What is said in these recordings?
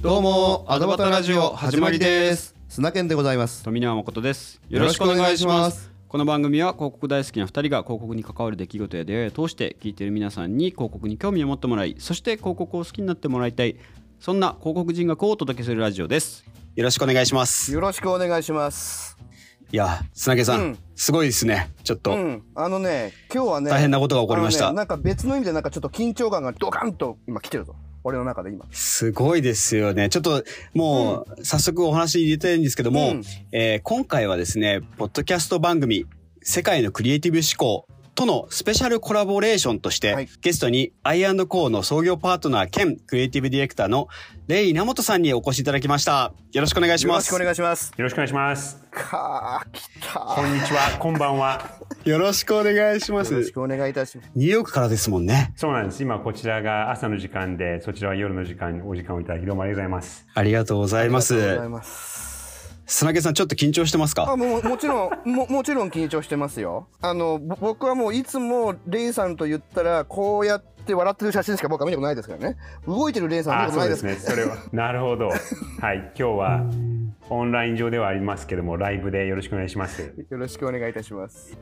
どうもアドバタラジオ始まりです。砂健でございます。富永誠です。よろしくお願いします。この番組は広告大好きな2人が広告に関わる出来事や出会いを通して聞いている皆さんに広告に興味を持ってもらいそして広告を好きになってもらいたいそんな広告人学をお届けするラジオです。よろしくお願いします。よろしくお願いします。いや、砂毛さん、うん。すごいですね。ちょっと、うん。あのね今日はね大変なことが起こりました。ねなんか別の意味でなんかちょっと緊張感がドカンと今来てるぞ俺の中で今。すごいですよね。ちょっと、もう、早速お話入れたいんですけども、うん。えー今回はですね、ポッドキャスト番組、世界のクリエイティブ思考とのスペシャルコラボレーションとして、はいゲストに I&Co の創業パートナー兼クリエイティブディレクターのレイ稲本さんにお越しいただきました。よろしくお願いします。よろしくお願いしますよろしくお願いします。かー来たこんにちは、こんばんは。よろしくお願いします。よろしくお願いいたしますニューヨークからですもんね。そうなんです。今こちらが朝の時間で、そちらは夜の時間にお時間をいただきどうもありがとうございます。ありがとうございますありがとうござい。ます砂毛さん、ちょっと緊張してますか？あもうもちろんももちろん緊張してますよあのぼ僕はもういつもレイさんと言ったらこうやって笑ってる写真しか僕は見たことないですからね動いてるレイさん見たあ、ことないですですね。それは。なるほど。はい。今日はオンライン上ではありますけども、ライブでよろしくお願いします。よろしくお願いいたします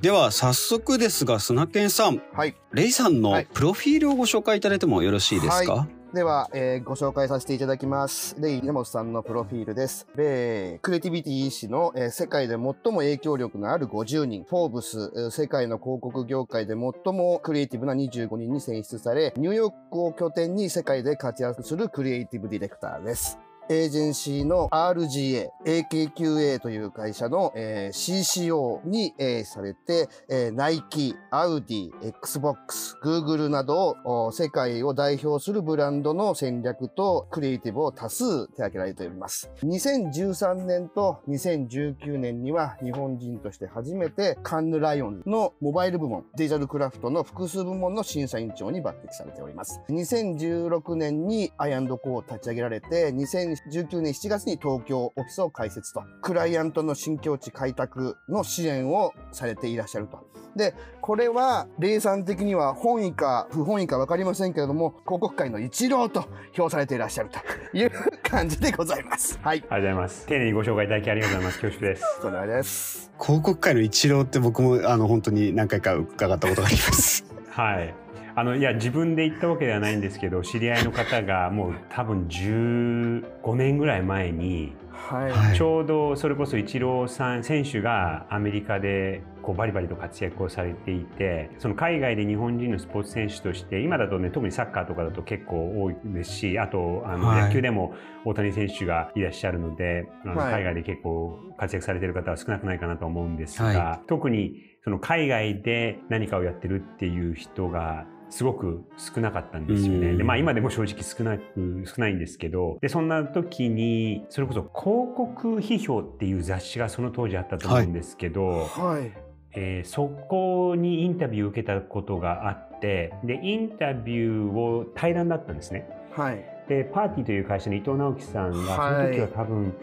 では、早速ですが、砂健さん、はいレイさんのはいプロフィールをご紹介いただいてもよろしいですか、はでは、えーご紹介させていただきます。レイ・ネモトさんのプロフィールです。米クリエイティビティ誌の、えー世界で最も影響力のある50人、フォーブス、世界の広告業界で最もクリエイティブな25人に選出され、ニューヨークを拠点に世界で活躍するクリエイティブディレクターです。エージェンシーの RGA、AKQA という会社の、えー CCO に、えーされて、えーナイキ、アウディ、Xbox、Google などお世界を代表するブランドの戦略とクリエイティブを多数手掛けられております。2013年と2019年には日本人として初めてカンヌライオンのモバイル部門、デジタルクラフトの複数部門の審査委員長に抜擢されております。2016年に I&Co を立ち上げられて、2019年7月に東京オフィスを開設と、クライアントの新境地開拓の支援をされていらっしゃると。で、これは、レイさん的には本意か不本意かわかりませんけれども、広告界の一郎と評されていらっしゃるという感じでございます。はい。ありがとうございます。丁寧にご紹介いただきありがとうございます。恐縮です。それです。広告界の一郎って僕もあの本当に何回か伺ったことがあります。はい。あのいや自分で言ったわけではないんですけど知り合いの方がもう多分15年ぐらい前にはい。はい。ちょうどそれこそイチローさん選手がアメリカでこうバリバリと活躍をされていてその海外で日本人のスポーツ選手として今だとね特にサッカーとかだと結構多いですしあとあのはい。野球でも大谷選手がいらっしゃるので、あのはい。海外で結構活躍されている方は少なくないかなと思うんですが、は特にその海外で何かをやってるっていう人がすごく少なかったんですよね。うんでまあ今でも正直少なく少ないんですけどでそんな時にそれこそ広告批評っていう雑誌がその当時あったと思うんですけど、はい。えーそこにインタビューを受けたことがあってでインタビューを対談だったんですね。はい。でパーティーという会社の伊藤直樹さんが、はいその時は多分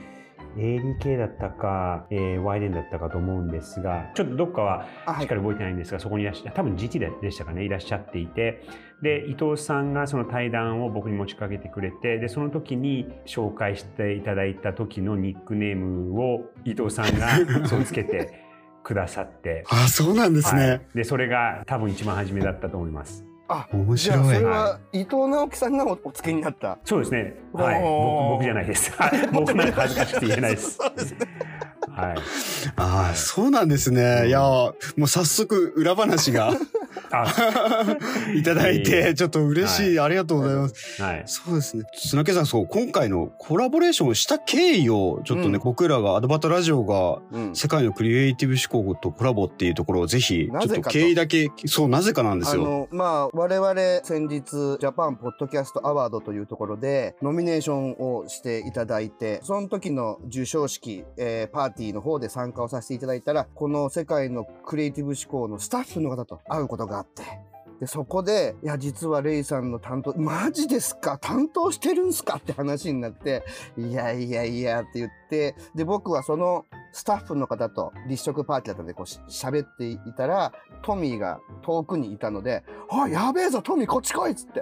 ADK だったか、えー、ワイデンだったかと思うんですがちょっとどっかはしっかり覚えてないんですが、そこにいらっしゃ多分 GT ででしたかねいらっしゃっていてで伊藤さんがその対談を僕に持ちかけてくれてでその時に紹介していただいた時のニックネームを伊藤さんが そうつけてくださって。あ、そうなんですね。はい、でそれが多分一番初めだったと思います。あ、面じゃあそ白い。れは伊藤直樹さんがおお付けになった。そうですね。はい。僕僕じゃないです。はい 僕なんか恥ずかしくて言えないです。そうですね。はい。ああ、そうなんですね。いや、もう早速裏話があ、いただいて、ちょっと嬉しい。ありがとうございます。はい。そうですね。砂毛さん、そう、今回のコラボレーションをした経緯を、ちょっとね、うん僕らがアドバタラジオがうん。世界のクリエイティブ思考とコラボっていうところをぜひ、ちょっと経緯だけ、そう、なぜかなんですよ。あの、まあ、我々先日、ジャパンポッドキャストアワードというところで、ノミネーションをしていただいて、その時の授賞式、えーパーティーの方で参加をさせていただいたら、この世界のクリエイティブ思考のスタッフの方と会うことがあって、で、そこで、いや、実はレイさんの担当、マジですか？担当してるんすか？って話になって、いやいやいやって言って、で、僕はそのスタッフの方と立食パーティーだったんで、こうし喋っていたら、トミーが遠くにいたので、あ、やべえぞ、トミーこっち来いっつって。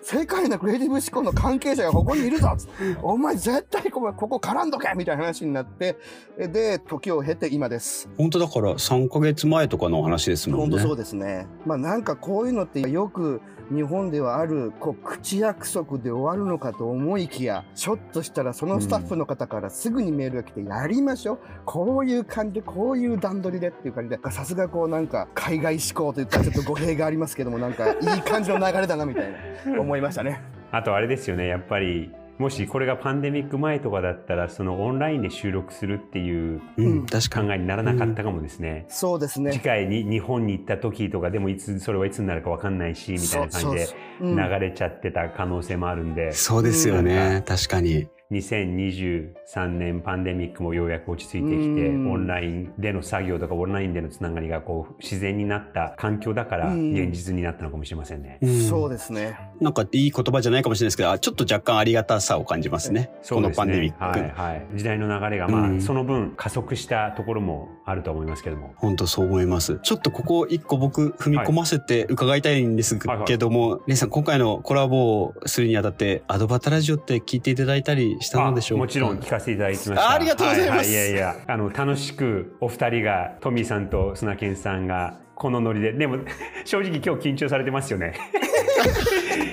世界のクリエイティブ思考の関係者がここにいるぞお前絶対ここここ絡んどけみたいな話になってで時を経て今です。本当だから3か月前とかの話ですもんね。本当そうですね。まあなんかこういうのってよく日本ではあるこう口約束で終わるのかと思いきやちょっとしたらそのスタッフの方からすぐにメールが来てやりましょう、こういう感じでこういう段取りでっていう感じでさすがこうなんか海外志向といったらちょっと語弊がありますけどもなんかいい感じの流れだなみたいな思いましたね。あとあれですよねやっぱりもしこれがパンデミック前とかだったらそのオンラインで収録するっていううん、確かに考えにならなかったかもですね。そうですね。次回に日本に行った時とかでもいつそれはいつになるか分かんないしみたいな感じで流れちゃってた可能性もあるんで、そうですよね、確かに。2023年パンデミックもようやく落ち着いてきて、うん。オンラインでの作業とかオンラインでのつながりがこう自然になった環境だからうん。現実になったのかもしれませんね。うん。そうですね。なんかいい言葉じゃないかもしれないですけどあちょっと若干ありがたさを感じますね。すね。パンデミック、はいはい、時代の流れが、まあうん。その分加速したところもあると思いますけども。本当そう思います。ちょっとここ一個僕踏み込ませて伺いたいんですけども、レイさん今回のコラボをするにあたってアドバタラジオって聞いていただいたりしたのでしょうか？あもちろん聞かせていただきました。あありがとうございます。ははい、いやい。や、あの楽しくお二人がトミーさんと砂健さんがこのノリで、でも正直今日緊張されてますよね。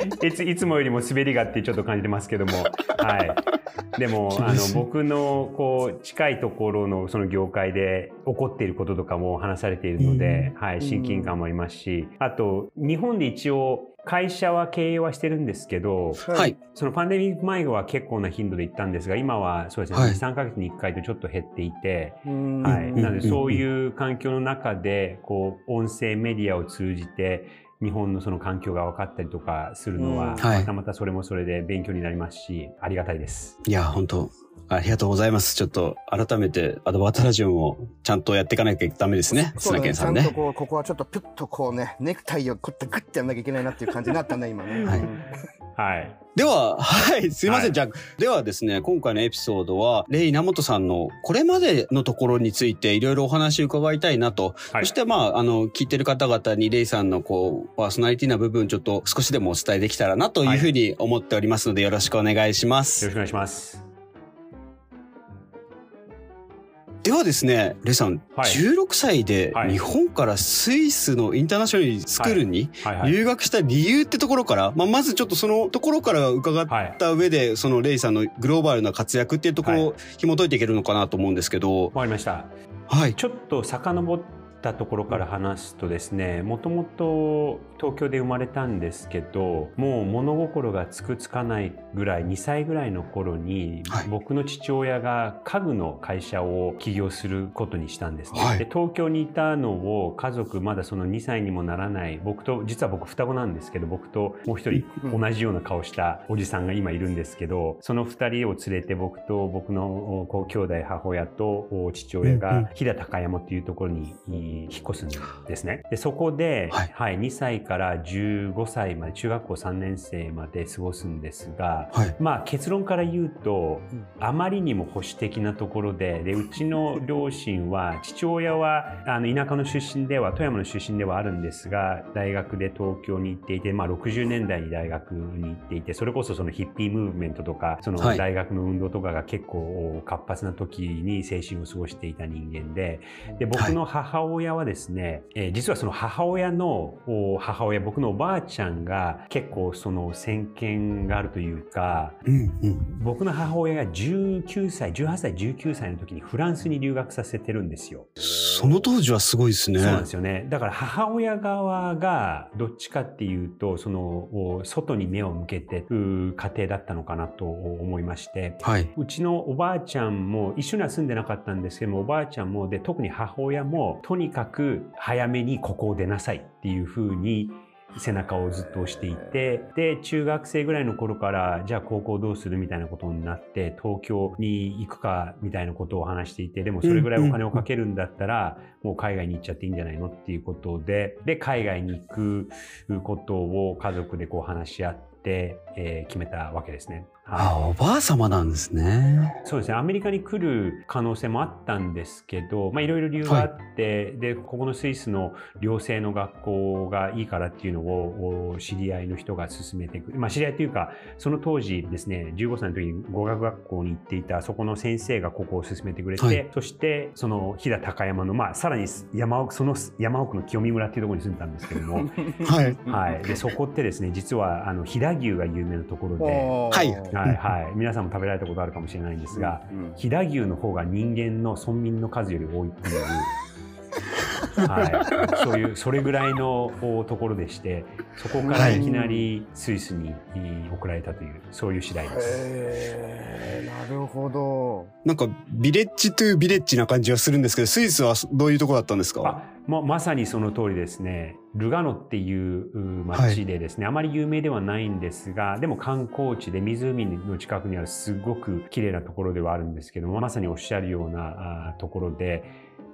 いつ いつもよりも滑りがってちょっと感じてますけども、はい。でもあの僕のこう近いところのその業界で起こっていることとかも話されているので、はい、親近感もありますし、あと日本で一応会社は経営はしてるんですけど、はい。そのパンデミック前は結構な頻度で行ったんですが、今はそうですね、はい。2、3ヶ月に1回とちょっと減っていて、うん。はい。うん。なので、そういう環境の中で、こう、音声メディアを通じて、日本のその環境が分かったりとかするのは、うんはいまたまたそれもそれで勉強になりますし、ありがたいです。いや、本当ありがとうございます。ちょっと改めてアドバタラジオもちゃんとやっていかなきゃダメですね。砂健さんねちゃんと。こう、ここはちょっとピュッとこうね、ネクタイをこうやってグッてやんなきゃいけないなっていう感じになったね、今ね。はいうんはい。では、はい、すいません。はいじゃあ、ではですね、今回のエピソードは、レイ稲本さんのこれまでのところについていろいろお話を伺いたいなと。はいそして、まあ、あの、聞いてる方々にレイさんのこう、パーソナリティな部分ちょっと少しでもお伝えできたらなというふうに思っておりますので、よろしくお願いします。よろしくお願いします。ではですね、レイさん、はい16歳ではい日本からスイスのインターナショナルスクールに。留学した理由ってところから、まあ、まずちょっとそのところから伺っはい。た上で、そのレイさんのグローバルな活躍っていうところを紐解いていけるのかなと思うんですけど、わかりました。はい。ちょっと遡ったところから話すとですねもともと東京で生まれたんですけどもう物心がつくつかないぐらい2歳ぐらいの頃に、はい。僕の父親が家具の会社を起業することにしたんですね、はい。で東京にいたのを家族まだその2歳にもならない僕と実は僕双子なんですけど僕ともう一人うん。同じような顔したおじさんが今いるんですけどその2人を連れて僕と僕のおこう兄弟母親とお父親が飛騨高山っていうところにい引っ越すんですね。でそこで、はいはい、2歳から15歳まで中学校3年生まで過ごすんですが、はい。まあ結論から言うとうんあまりにも保守的なところででうちの両親は 父親はあの田舎の出身では富山の出身ではあるんですが大学で東京に行っていて、まあ、60年代に大学に行っていてそれこそそのヒッピームーブメントとかそのはい大学の運動とかが結構活発な時に青春を過ごしていた人間でで僕の母親はですね、えー実はその母親のお母親僕のおばあちゃんが結構その先見があるというかうんうん。僕の母親が19歳18歳19歳の時にフランスに留学させてるんですよ。その当時はすごいですね。そうなんですよね。だから母親側がどっちかっていうと、そのお外に目を向けてる家庭だったのかなと思いまして、はい。うちのおばあちゃんも一緒には住んでなかったんですけども、おばあちゃんもで、特に母親もとににかく早めにここを出なさいっていうふうに背中をずっと押していて、で、中学生ぐらいの頃から、じゃあ高校どうするみたいなことになって、東京に行くかみたいなことを話していて、でもそれぐらいお金をかけるんだったら、もう海外に行っちゃっていいんじゃないのっていうことで、で、海外に行くことを家族でこう話し合って、えー決めたわけですね。あ、おばあ様なんですね。そうですね。アメリカに来る可能性もあったんですけど、まあいろいろ理由があって、で、ここのスイスの寮生の学校がいいからっていうのをお知り合いの人が勧めてくる。まあ知り合いというか、その当時ですね、15歳の時に語学学校に行っていたそこの先生がここを勧めてくれて、はいそしてその飛騨高山の、まあさらに山奥、その山奥の清見村っていうところに住んでたんですけども、はい。はい。で、そこってですね、実はあの飛騨牛が有名なところで、はいはいはい、皆さんも食べられたことあるかもしれないんですが、うん飛騨牛の方が人間の村民の数より多いっていう、はい、そういうそれぐらいのおところでしてそこからいきなりスイスにえー送られたというそういう次第です。なるほど。なんか、ビレッジというビレッジな感じはするんですけど、スイスはどういうところだったんですか？あもうまさにその通りですね。ルガノっていうう町でですね、あまり有名ではないんですが、でも観光地で湖の近くにあるすごく綺麗なところではあるんですけども、まさにおっしゃるようなあところで、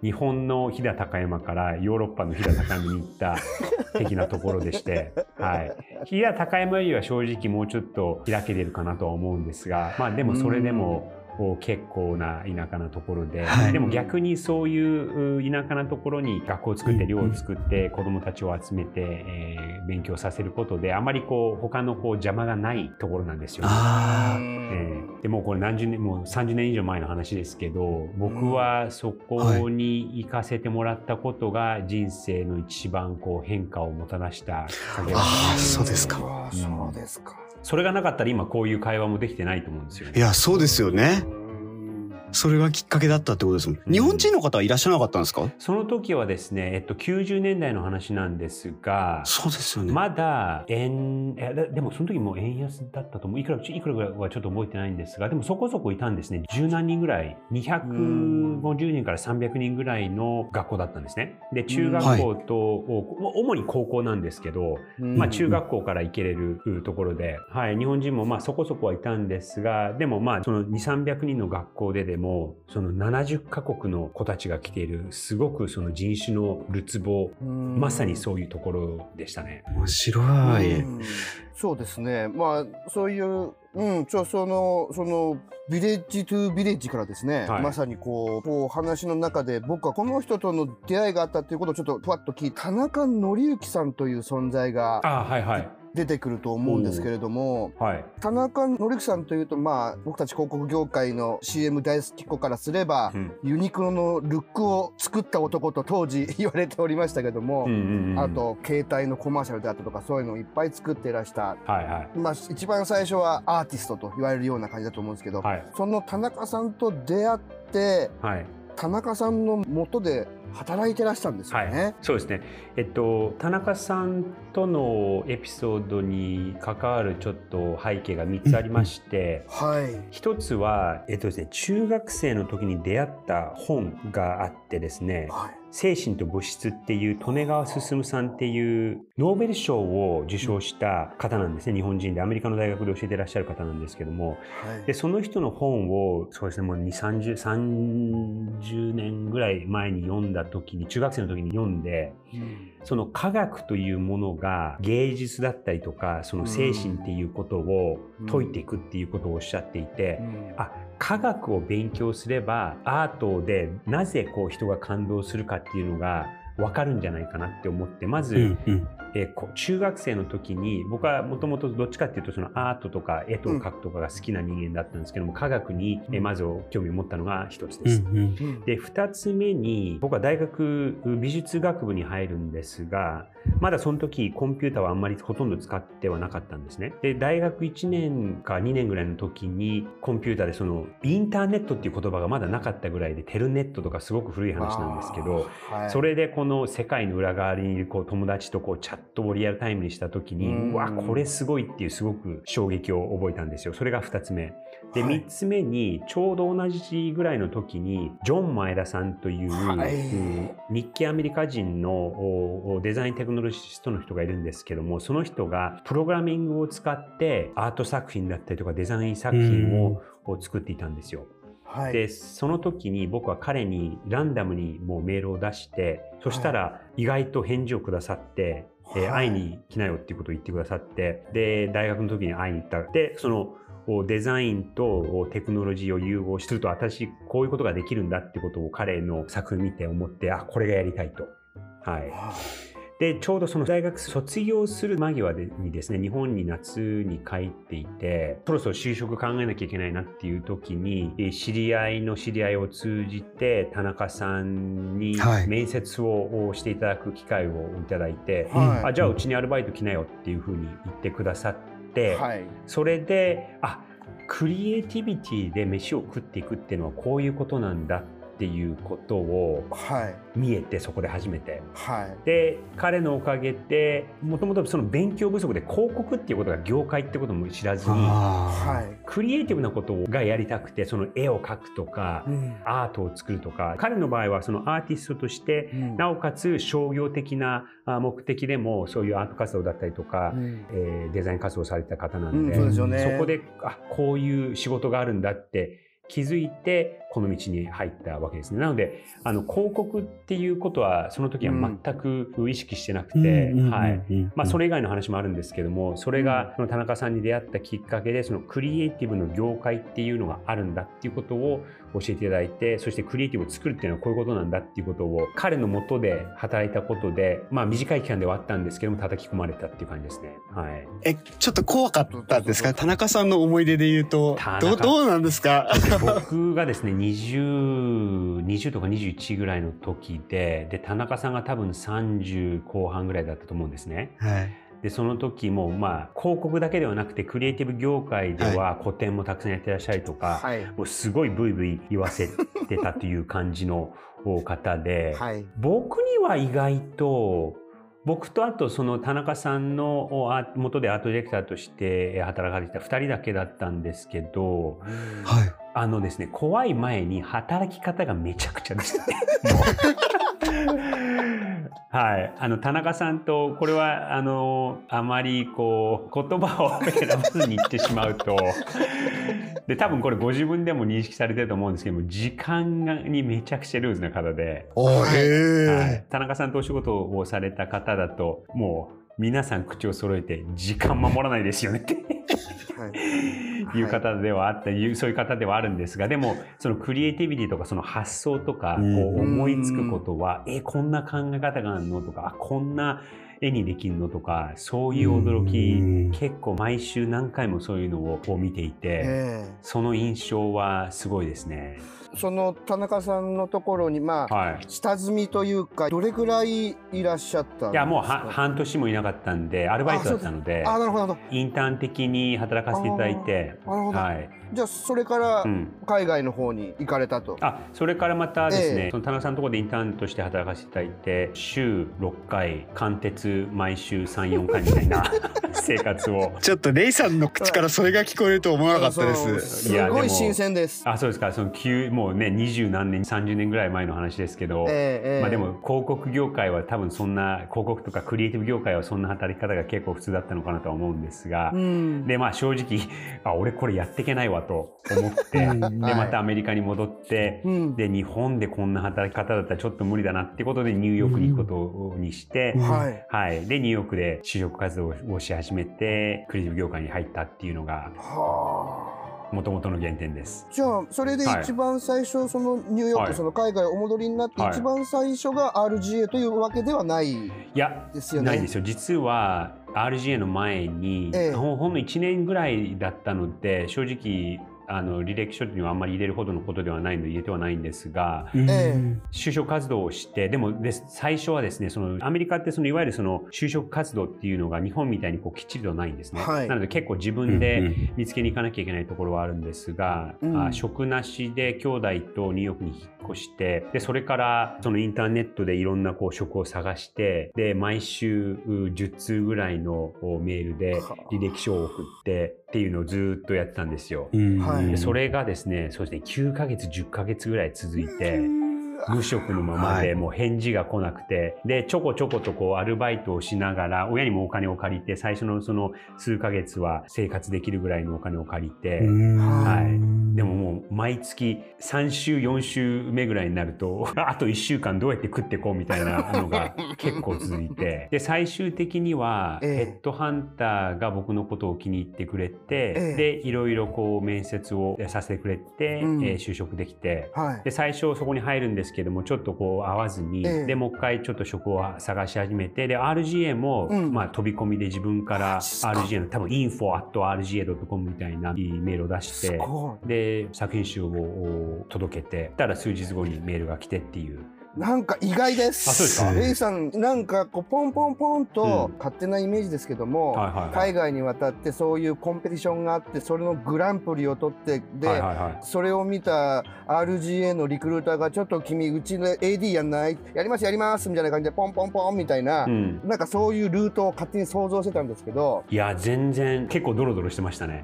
日本の飛騨高山からヨーロッパの飛騨高山に行った 的なところでして、はい。飛騨高山よりは正直もうちょっと開けてるかなとは思うんですが、まあでもそれでも、こう結構な田舎なところで、はい。でも逆にそういうう田舎なところに学校を作って寮を作って子どもたちを集めて、えー勉強させることであまりこう他のこう邪魔がないところなんですよね。あえーでもうこれ何十年もう30年以上前の話ですけど僕はそこに行かせてもらったことが人生の一番こう変化をもたらしたあーそうですか。あーそうですか。それがなかったら今こういう会話もできてないと思うんですよね。いや、そうですよね。うんそれがきっかけだったってことですもん。うん日本人の方はいらっしゃらなかったんですか？その時はですね、えっと、90年代の話なんですが、そうですよね。まだ円、ででもその時もう円安だったと思う。いくら、いくらぐらいはちょっと覚えてないんですが、でもそこそこいたんですね。十何人ぐらい、250人から300人ぐらいの学校だったんですね。で、中学校と、お主に高校なんですけど、まあ中学校から行けれるところで、はい、日本人もまあそこそこはいたんですが、でもまあその2、300人の学校ででも、その70カ国の子たちが来ている、すごくその人種のるつぼ、うんまさにそういうところでしたね。面白い。うんそうですね。まあ、そういう、うん、ちょ、その、その、ビレッジトゥビレッジからですね、はいまさにこう、こう話の中で僕はこの人との出会いがあったっていうことをちょっとふわっと聞いて、田中紀之さんという存在があはいはい。出てくると思うんですけれども、はい。田中紀之さんというと、まあ、僕たち広告業界の CM 大好き子からすれば、うんユニクロのルックを作った男と当時 言われておりましたけども、うんうんうんあ、と、携帯のコマーシャルであったとか、そういうのをいっぱい作っていらした。はいはい。まあ、一番最初はアーティストと言われるような感じだと思うんですけど、はい。その田中さんと出会って、はい。田中さんの元で働いてらしたんですよね。そうですね。えっと、田中さんとのエピソードに関わるちょっと背景が3つありまして、はい。一つは、えっとですね、中学生の時に出会った本があってですね、はい。精神と物質っていう利根川進さんっていうノーベル賞を受賞した方なんですね、日本人でアメリカの大学で教えてらっしゃる方なんですけども、はい。で、その人の本を、そうですね、もう2、30、30年ぐらい前に読んだ時に、中学生の時に読んで、その科学というものが芸術だったりとか、その精神っていうことを解いていくっていうことをおっしゃっていて、うん。あ科学を勉強すればアートでなぜこう人が感動するかっていうのが分かるんじゃないかなって思ってまず、うんうん。え中学生の時に僕はもともとどっちかっていうとそのアートとか絵と描くとかが好きな人間だったんですけども、科学に、えーまず興味を持ったのが一つです。うんうん。うんで2つ目に僕は大学美術学部に入るんですがまだその時コンピューターはあんまりほとんど使ってはなかったんですね。で大学1年か2年ぐらいの時にコンピューターでそのインターネットっていう言葉がまだなかったぐらいでテルネットとかすごく古い話なんですけど、はいそれでこの世界の裏側にいるこう友達とこうチャットをリアルタイムにした時にうわこれすごいっていうすごく衝撃を覚えたんですよ。それが2つ目。ではい3つ目にちょうど同じぐらいの時にジョン・前田さんという、はいうん日系アメリカ人のデザインテクノロジストの人がいるんですけどもその人がプログラミングを使ってアート作品だったりとかデザイン作品をを作っていたんですよ。はい。でその時に僕は彼にランダムにもうメールを出してそしたら意外と返事をくださって、えーはい会いに来なよっていうことを言ってくださってで大学の時に会いに行ったでそのデザインとテクノロジーを融合すると私こういうことができるんだってことを彼の作品見て思ってあこれがやりたいと。はい、でちょうどその大学卒業する間際にですね日本に夏に帰っていてそろそろ就職考えなきゃいけないなっていう時に知り合いの知り合いを通じて田中さんに面接をしていただく機会をいただいて、はい、あじゃあうちにアルバイト来なよっていうふうに言ってくださって、はい、それであクリエイティビティで飯を食っていくっていうのはこういうことなんだってっていうことを見えて、そこで初めて。はい、で彼のおかげでもともとその勉強不足で広告っていうことが業界ってことも知らずに、はい、クリエイティブなことがやりたくてその絵を描くとか、うん、アートを作るとか彼の場合はそのアーティストとして、うん、なおかつ商業的な目的でもそういうアート活動だったりとか、うん、えー、デザイン活動された方なので,、そでね、そこであこういう仕事があるんだって気づいてこの道に入ったわけですね。なので、あの、広告っていうことは、その時は全く意識してなくて、はい。まあ、それ以外の話もあるんですけども、それが、その田中さんに出会ったきっかけで、そのクリエイティブの業界っていうのがあるんだっていうことを教えていただいて、そしてクリエイティブを作るっていうのはこういうことなんだっていうことを、彼のもとで働いたことで、まあ、短い期間ではあったんですけども、叩き込まれたっていう感じですね。はい。え、ちょっと怖かったんですか？田中さんの思い出で言うと、どどうなんですか？僕がですね、20 20, とか21ぐらいの時でで田中さんが多分30後半ぐらいだったと思うんですね。はい。でその時もまあ広告だけではなくてクリエイティブ業界では個展もたくさんやってらっしゃるとか、はい、もうすごいブイブイ言わせてたという感じの方で、はい、僕には意外と僕とあとその田中さんの元でアートディレクターとして働かれてた2人だけだったんですけど、はい、あのですね、怖い前に働き方がめちゃくちゃでした。ね。はい。あの、田中さんと、これは、あの、あまり、こう、言葉を選ばずに言ってしまうと、で、多分これご自分でも認識されてると思うんですけども、時間にめちゃくちゃルーズな方で、はい、田中さんとお仕事をされた方だと、もう、皆さん口を揃えて、時間守らないですよねって。い。う方ではあった、はい、そういう方ではあるんですが、でも、そのクリエイティビティとか、その発想とか、こう思いつくことは、え、こんな考え方があるのとか、あ、こんな絵にできるのとか、そういう驚き、結構毎週何回もそういうのを見ていて、その印象はすごいですね。その田中さんのところにまあ、はい、下積みというかどれぐらいいらっしゃったんですか？いやもう半年もいなかったんでアルバイトだったのであなるほどインターン的に働かせていただいてなるほど、はい、じゃあそれから海外の方に行かれたと、うん、あそれからまたですね、えー、その田中さんのところでインターンとして働かせていただいて週6回貫徹毎週34回みたいな 生活を。ちょっとレイさんの口からそれが聞こえると思わなかったです。すごい新鮮です。あそうですか。その急もうね二十何年30年ぐらい前の話ですけど、えーえー、まあ、でも広告業界は多分そんな広告とかクリエイティブ業界はそんな働き方が結構普通だったのかなとは思うんですが、うん、でまあ正直あ俺これやっていけないわと思ってでまたアメリカに戻って、で日本でこんな働き方だったらちょっと無理だなってことでニューヨークに行くことにして、うん。はい、はい、でニューヨークで就職活動をし始めてクリエイティブ業界に入ったっていうのが。はあ。もともとの原点です。じゃあ、それで一番最初、そのニューヨーク、その海外お戻りになって、一番最初が RGA というわけではないですよね。ないんですよ。実は RGA の前に、ええ、ほんの1年ぐらいだったので、正直、あの履歴書にはあんまり入れるほどのことではないので入れてはないんですが、えー、就職活動をしてでもで最初はですねそのアメリカってそのいわゆるその就職活動っていうのが日本みたいにこうきっちりとないんですね、はい、なので結構自分で見つけに行かなきゃいけないところはあるんですが、うん、あ職なしで兄弟とニューヨークに引っ越してでそれからそのインターネットでいろんなこう職を探してで毎週10通ぐらいのメールで履歴書を送ってっていうのをずっとやってたんですよ。はい、それがですね、そうですね、9ヶ月、10ヶ月ぐらい続いて、無職のままで、はい。もう返事が来なくて、で、ちょこちょことこうアルバイトをしながら、親にもお金を借りて、最初のその数ヶ月は生活できるぐらいのお金を借りて、はい。でももう毎月3週4週目ぐらいになると あと1週間どうやって食ってこうみたいなのが結構続いて。で最終的にはええ。ヘッドハンターが僕のことを気に入ってくれて、ええ。でいろいろこう面接をさせてくれて、うん。えー就職できて。はい。で最初そこに入るんですけどもちょっとこう合わずに、ええ。でもう一回ちょっと職を探し始めてで RGA も、うん。まあ、飛び込みで自分から RGA の多分 info.rga.com みたいなメールを出しすて。で作品集をお届けてたら数日後にメールが来てっていうなんか意外です。あそうですか。レイさん、なんかこうポンポンポンとうん。勝手なイメージですけども、はいはいはい。海外に渡ってそういうコンペティションがあって、それのグランプリを取って、で、はいはいはい。それを見た RGA のリクルーターがちょっと君うちの AD やんない？やりますやりますみたいな感じでポンポンポンみたいな、うん。なんかそういうルートを勝手に想像してたんですけど、いや全然結構ドロドロしてましたね。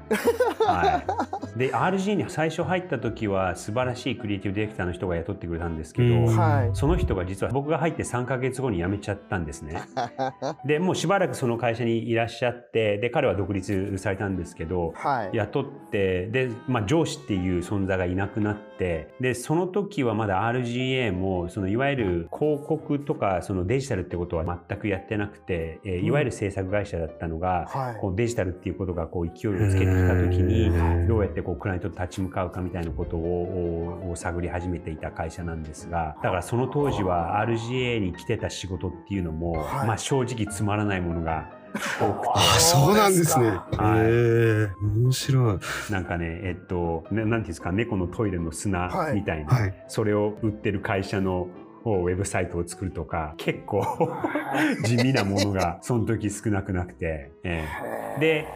はい、で RG に最初入った時は素晴らしいクリエイティブディレクターの人が雇ってくれたんですけど、うんはい。その人が実は僕が入って3ヶ月後に辞めちゃったんですね。でもうしばらくその会社にいらっしゃってで彼は独立されたんですけどはい。雇ってで、まあ、上司っていう存在がいなくなってでその時はまだ RGA もそのいわゆる広告とかそのデジタルってことは全くやってなくて、えーいわゆる制作会社だったのが、はいこうデジタルっていうことがこう勢いをつけてきた時にうんどうやってこうクライアントと立ち向かうかみたいなことを探り始めていた会社なんですがだからその当時は RGA に来てた仕事っていうのも、はいまあ、正直つまらないものが多くて。あ、そうなんですね。はいえ、面白い。なんかね、えっと、ななんていうんですか、猫のトイレの砂はいみたいな、はい。それを売ってる会社のウェブサイトを作るとか、結構 地味なものがその時少なくなくて、ええで、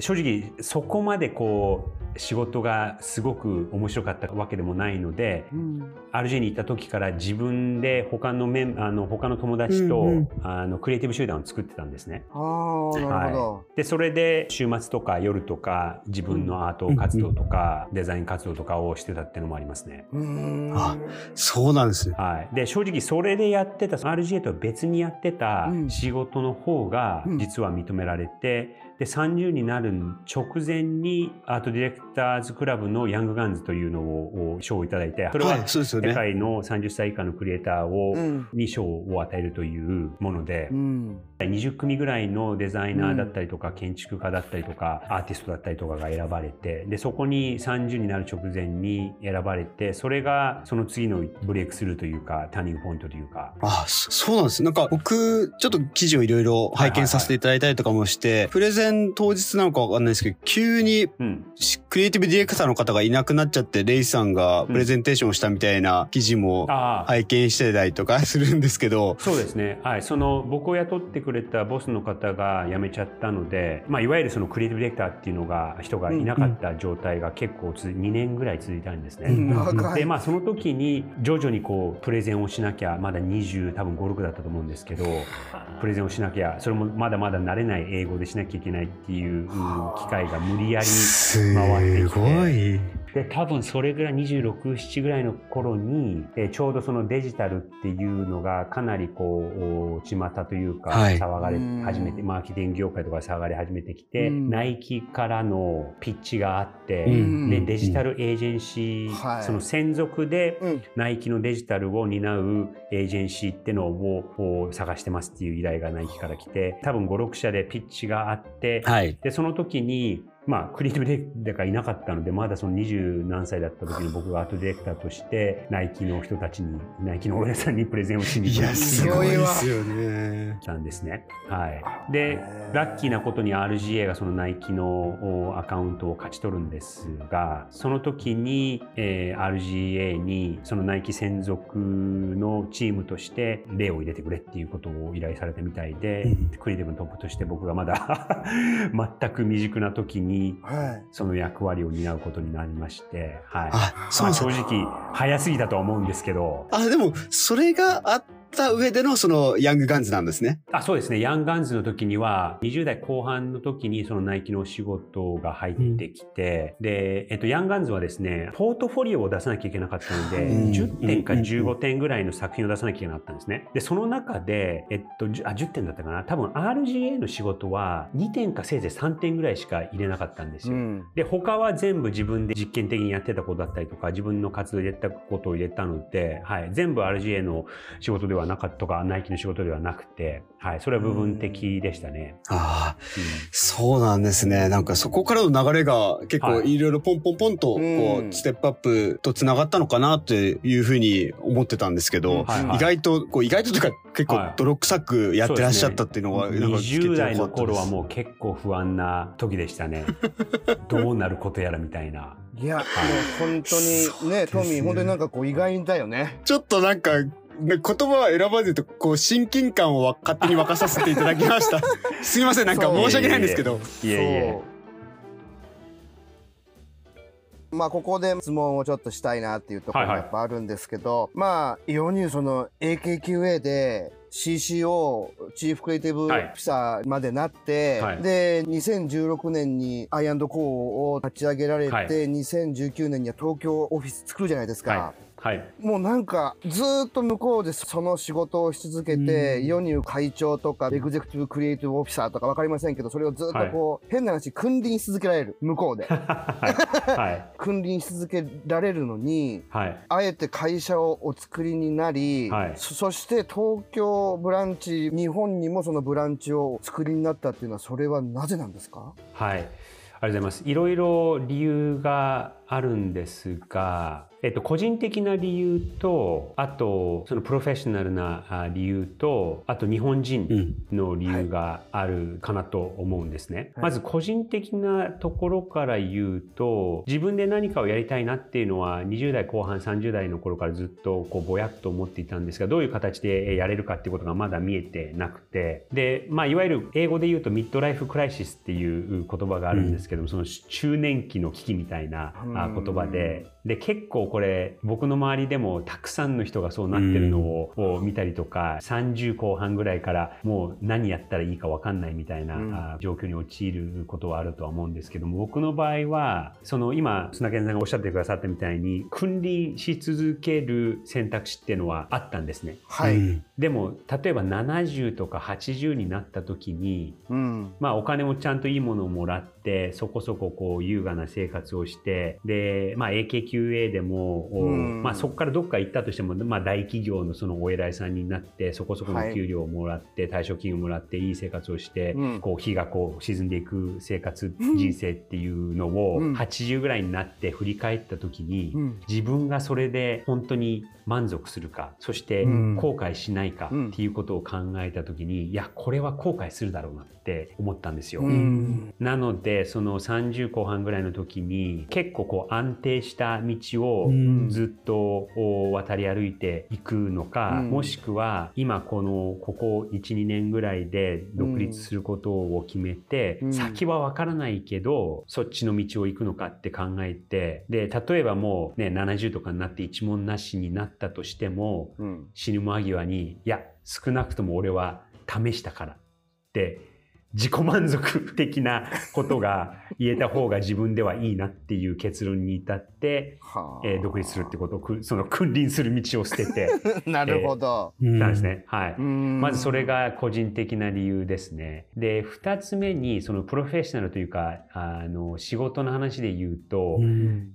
正直そこまでこう仕事がすごく面白かったわけでもないので、うん、RJ に行った時から自分で他のメンあの他の友達と、うんうんあのクリエイティブ集団を作ってたんですね。ああ、なるほど。でそれで週末とか夜とか自分のアート活動とか、デザイン活動とかをしてたっていうのもありますね。うーん。あそうなんですね。はい、で正直それでやってた RGA とは別にやってたうん仕事の方がうん実は認められて、で30になる直前にアートディレクターズクラブのヤングガンズというのをを賞をいただいてそれは、はい世。界の30歳以下のクリエイターを、うん。に賞を与えるというもので、うん。20組ぐらいのデザイナーだったりとか、建築家だったりとかアーティストだったりとかが選ばれてでそこに30になる直前に選ばれてそれがその次のブレイクスルーというかターニングポイントというかあ、そそうなんです。なんか僕、ちょっと記事をいろいろ拝見させていただいたりとかもして、プレゼン当日なのかわかんないですけど、急にうん。しクリエイティブディレクターの方がいなくなっちゃって、レイさんがプレゼンテーションをしたみたいな記事も拝見してたりとかするんですけど、そうですね、はい、その僕を雇ってくれたボスの方が辞めちゃったので、まあ、いわゆるそのクリエイティブディレクターっていうのが人がいなかった状態が結構続い2年ぐらい続いたんですね。うん。でまあその時に徐々にこうプレゼンをしなきゃまだ20多分56だったと思うんですけどプレゼンをしなきゃそれもまだまだ慣れない英語でしなきゃいけないっていううん機会が無理やりす回ってきてごい。で多分それぐらい267ぐらいの頃に、えーちょうどそのデジタルっていうのがかなりこう巷というかはい。騒がれ始めて、うん。マーケティング業界とか騒がれ始めてきて、うん。ナイキからのピッチがあって、うん。でデジタルエージェンシー、はい。その専属でうん。ナイキのデジタルを担うエージェンシーってのをを探してますっていう依頼がナイキから来て多分56社でピッチがあって、はい。でその時にまあクリエイティブディレクターがいなかったのでまだその20何歳だった時に僕がアートディレクターとしてナイキの人たちにナイキのお姉さんにプレゼンをしに行いや、すごいですよね。たんですね。はい、でラッキーなことに RGA がそのナイキのおアカウントを勝ち取るんですがその時に、えー RGA にそのナイキ専属のチームとして例を入れてくれっていうことを依頼されたみたいで、うん。クリエイティブのトップとして僕がまだ 全く未熟な時にはい。その役割を担うことになりまして、はい。あ、そうまあ正直早すぎたとは思うんですけど、あ、でも、それがあっった上でのそのヤングガンズなんですね。あそうですね。ヤングガンズの時には、20代後半の時にそのナイキの仕事が入ってきて、うん、で、えっと、ヤングガンズはですね、ポートフォリオを出さなきゃいけなかったので、うん、10点か15点ぐらいの作品を出さなきゃいけなかったんですね。で、その中で、えっと、あ、10点だったかな。多分 RGA の仕事は2点かせいぜい3点ぐらいしか入れなかったんですよ。うん、で、他は全部自分で実験的にやってたことだったりとか、自分の活動でやったことを入れたので、はい、全部 RGA の仕事ではなかったとか、ナイキの仕事ではなくて、はい、それは部分的でしたね。ああ、うん、そうなんですね。なんかそこからの流れが結構い。ろいろポンポンポンと、こう、ステップアップと繋がったのかなというふうに思ってたんですけど、はいはい、意外と、こう、意外とというか結構泥臭くやってらっしゃったっていうのは、はい、ね、20代の頃はもう結構不安な時でしたね。どうなることやらみたいな。いや、はい、もう本当にね、ね。トミー、本当になんかこう意外だよね。ちょっとなんか、言葉を選ばずと、こう、親近感を勝手に沸かさせていただきました。すみません、なんか申し訳ないんですけど。いえいえ。まあ、ここで質問をちょっとしたいなっていうところがやっぱあるんですけど、はいはい、まあ、世にその AKQA で CCO、チーフクリエイティブオフィサーまでなって、はい、で、2016年にアイコーを立ち上げられて、はい、2019年には東京オフィス作るじゃないですか。はいはい、もうなんかずっと向こうでその仕事をし続けて、ヨニュー会長とかエグゼクティブクリエイティブオフィサーとかわかりませんけど、それをずっとこう、はい、変な話、君臨し続けられる、向こうで。はい、君臨し続けられるのに、はい、あえて会社をお作りになり、はい、そそして東京ブランチ、日本にもそのブランチをお作りになったっていうのは、それはなぜなんですか？はい。ありがとうございます。いろいろ理由があるんですが、えっと、個人的な理由とあとそのプロフェッショナルな理由とあと日本人の理由があるかなと思うんですね、はい、まず個人的なところから言うと自分で何かをやりたいなっていうのは20代後半30代の頃からずっとこうぼやっと思っていたんですがどういう形でやれるかっていうことがまだ見えてなくて。で、まあ、いわゆる英語で言うとミッドライフクライシスっていう言葉があるんですけども、うん、その中年期の危機みたいな言葉で。で結構これ僕の周りでもたくさんの人がそうなってるのを見たりとか、30後半ぐらいからもう何やったらいいか分かんないみたいな、状況に陥ることはあるとは思うんですけども僕の場合はその今砂健さんがおっしゃってくださったみたいに君臨し続ける選択肢っていうのはあったんですね。はい、でも例えば70とか80になった時に、うん、まあお金もちゃんといいものをもらってそこそここう優雅な生活をしてで、まあ、AKQA でも、うん、まあ、そこからどっか行ったとしても、まあ、大企業のそのお偉いさんになってそこそこの給料をもらって、はい、退職金をもらっていい生活をして、うん、こう日がこう沈んでいく生活、人生っていうのを80ぐらいになって振り返った時に、自分がそれで本当に満足するかそして後悔しないかっていうことを考えた時に、いやこれは後悔するだろうなって思ったんですよ。なのでその30後半ぐらいの時に結構こう安定した道をずっと渡り歩いていくのか、もしくは今このここ12年ぐらいで独立することを決めて、先は分からないけどそっちの道を行くのかって考えてで例えばもうね70とかになって一問なしになったとしても、死ぬ間際にいや少なくとも俺は試したからって自己満足的なことが言えた方が自分ではいいなっていう結論に至って、えー、独立するってことをその君臨する道を捨てて なるほど、えー、なんですね、はい、まずそれが個人的な理由ですね。で2つ目にそのプロフェッショナルというかあの仕事の話で言うと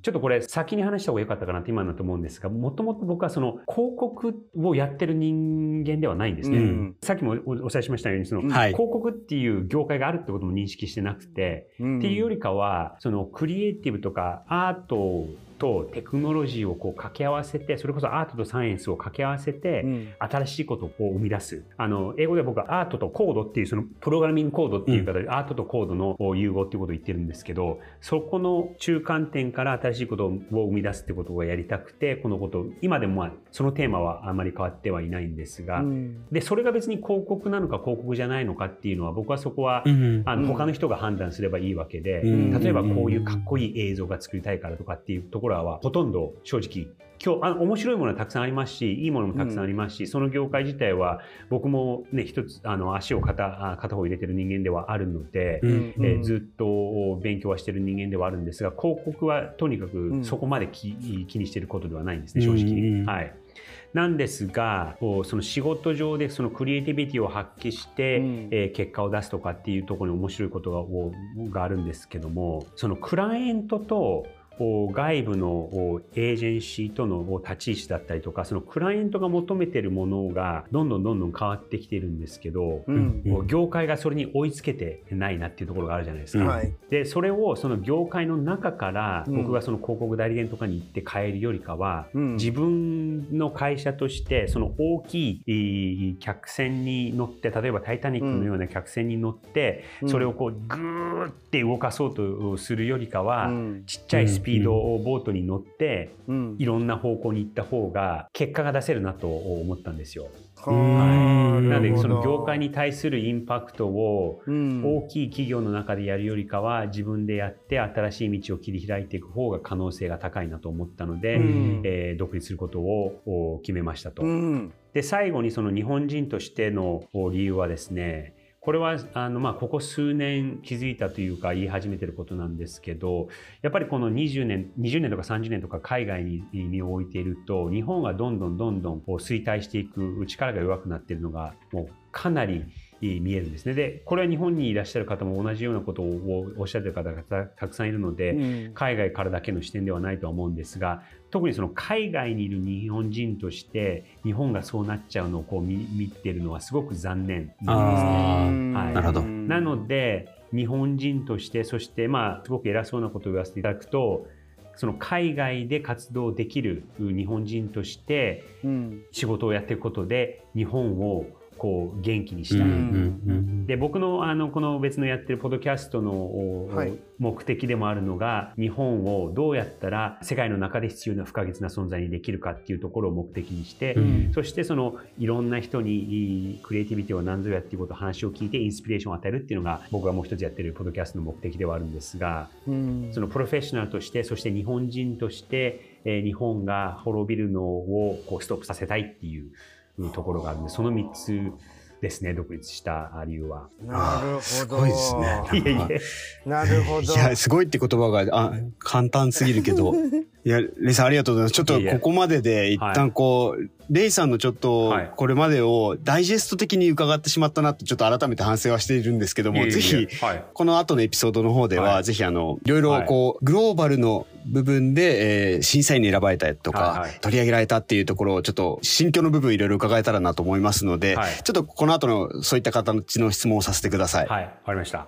ちょっとこれ先に話した方が良かったかなって今だと思うんですがもともと僕はその広告をやってる人間ではないんですね、さっきもお伝えしましたようにその、広告っていう業界があるってことも認識してなくて、うん、っていうよりかはそのクリエイティブとかアートとテクノロジーをこう掛け合わせてそれこそアートとサイエンスを掛け合わせて、新しいことを生み出す。あの英語で僕はアートとコードっていうそのプログラミングコードっていう形で、アートとコードの融合っていうことを言ってるんですけどそこの中間点から新しいことを生み出すってことをやりたくてこのこと今でもまあそのテーマはあまり変わってはいないんですが、うん、でそれが別に広告なのか広告じゃないのかっていうのは僕はそこは、うん、あの他の人が判断すればいいわけで、うん、例えばこういうかっこいい映像が作りたいからとかっていうところころはほとんど正直今日あの面白いものはたくさんありますしいいものもたくさんありますし、うん、その業界自体は僕もね一つあの足を片片方入れてる人間ではあるので、うん、えー、ずっと勉強はしてる人間ではあるんですが広告はとにかくそこまで気,、気にしてることではないんですね正直。はい。なんですがその仕事上でそのクリエイティビティを発揮して、うん、えー、結果を出すとかっていうところに面白いことががあるんですけどもそのクライアントと外部のエージェンシーとの立ち位置だったりとかそのクライアントが求めてるものがどんどんどんどん変わってきているんですけど、うん、業界がそれに追いつけてないなっていうところがあるじゃないですか。うん、でそれをその業界の中から僕がその広告代理店とかに行って変えるよりかは、うん、自分の会社としてその大きい客船に乗って例えば「タイタニック」のような客船に乗って、それをこうグーって動かそうとするよりかは、ちっちゃいスピピードをボートに乗って、うん、いろんな方向に行った方が結果が出せるなと思ったんですよ。はい、なのでその業界に対するインパクトを大きい企業の中でやるよりかは自分でやって新しい道を切り開いていく方が可能性が高いなと思ったので、うん、えー、独立することを決めましたと。うん、で最後にその日本人としての理由はですねこれはあの、まあ、ここ数年気づいたというか言い始めてることなんですけどやっぱりこの20年20年とか30年とか海外に身を置いていると日本がどんどんどんどんこう衰退していく力が弱くなっているのがもうかなり見えるんですね。で、これは日本にいらっしゃる方も同じようなことをおっしゃってる方がたくさんいるので、うん、海外からだけの視点ではないとは思うんですが、特にその海外にいる日本人として日本がそうなっちゃうのをこう見見てるのはすごく残念なんですね。はい、なるほど。なので、日本人としてそしてまあすごく偉そうなことを言わせていただくとその海外で活動できる日本人として仕事をやっていくことで日本をこう元気にしたい、うんうん、で僕のあのこの別のやってるポッドキャストの、はい、目的でもあるのが日本をどうやったら世界の中で必要な不可欠な存在にできるかっていうところを目的にして、うん、そしてそのいろんな人にクリエイティビティを何ぞやっていうことを話を聞いてインスピレーションを与えるっていうのが僕がもう一つやってるポッドキャストの目的ではあるんですが、うん、そのプロフェッショナルとしてそして日本人として、えー、日本が滅びるのをこうストップさせたいっていうところがあるんでその3つですね独立した理由は。なるほど。すごいですね。いえいえ。なるほど。いやすごいって言葉があ簡単すぎるけど。いや、レイさんありがとうございます。ちょっとここまでで一旦こう、はい、レイさんのちょっとこれまでをダイジェスト的に伺ってしまったなとちょっと改めて反省はしているんですけども、ぜひ、この後のエピソードの方では、ぜひあの、いろいろこう、グローバルの部分で、えー、審査員に選ばれたりとか、はいはい、取り上げられたっていうところをちょっと心境の部分いろいろ伺えたらなと思いますので、はい、ちょっとこの後のそういった形の質問をさせてください。はい、わかりました。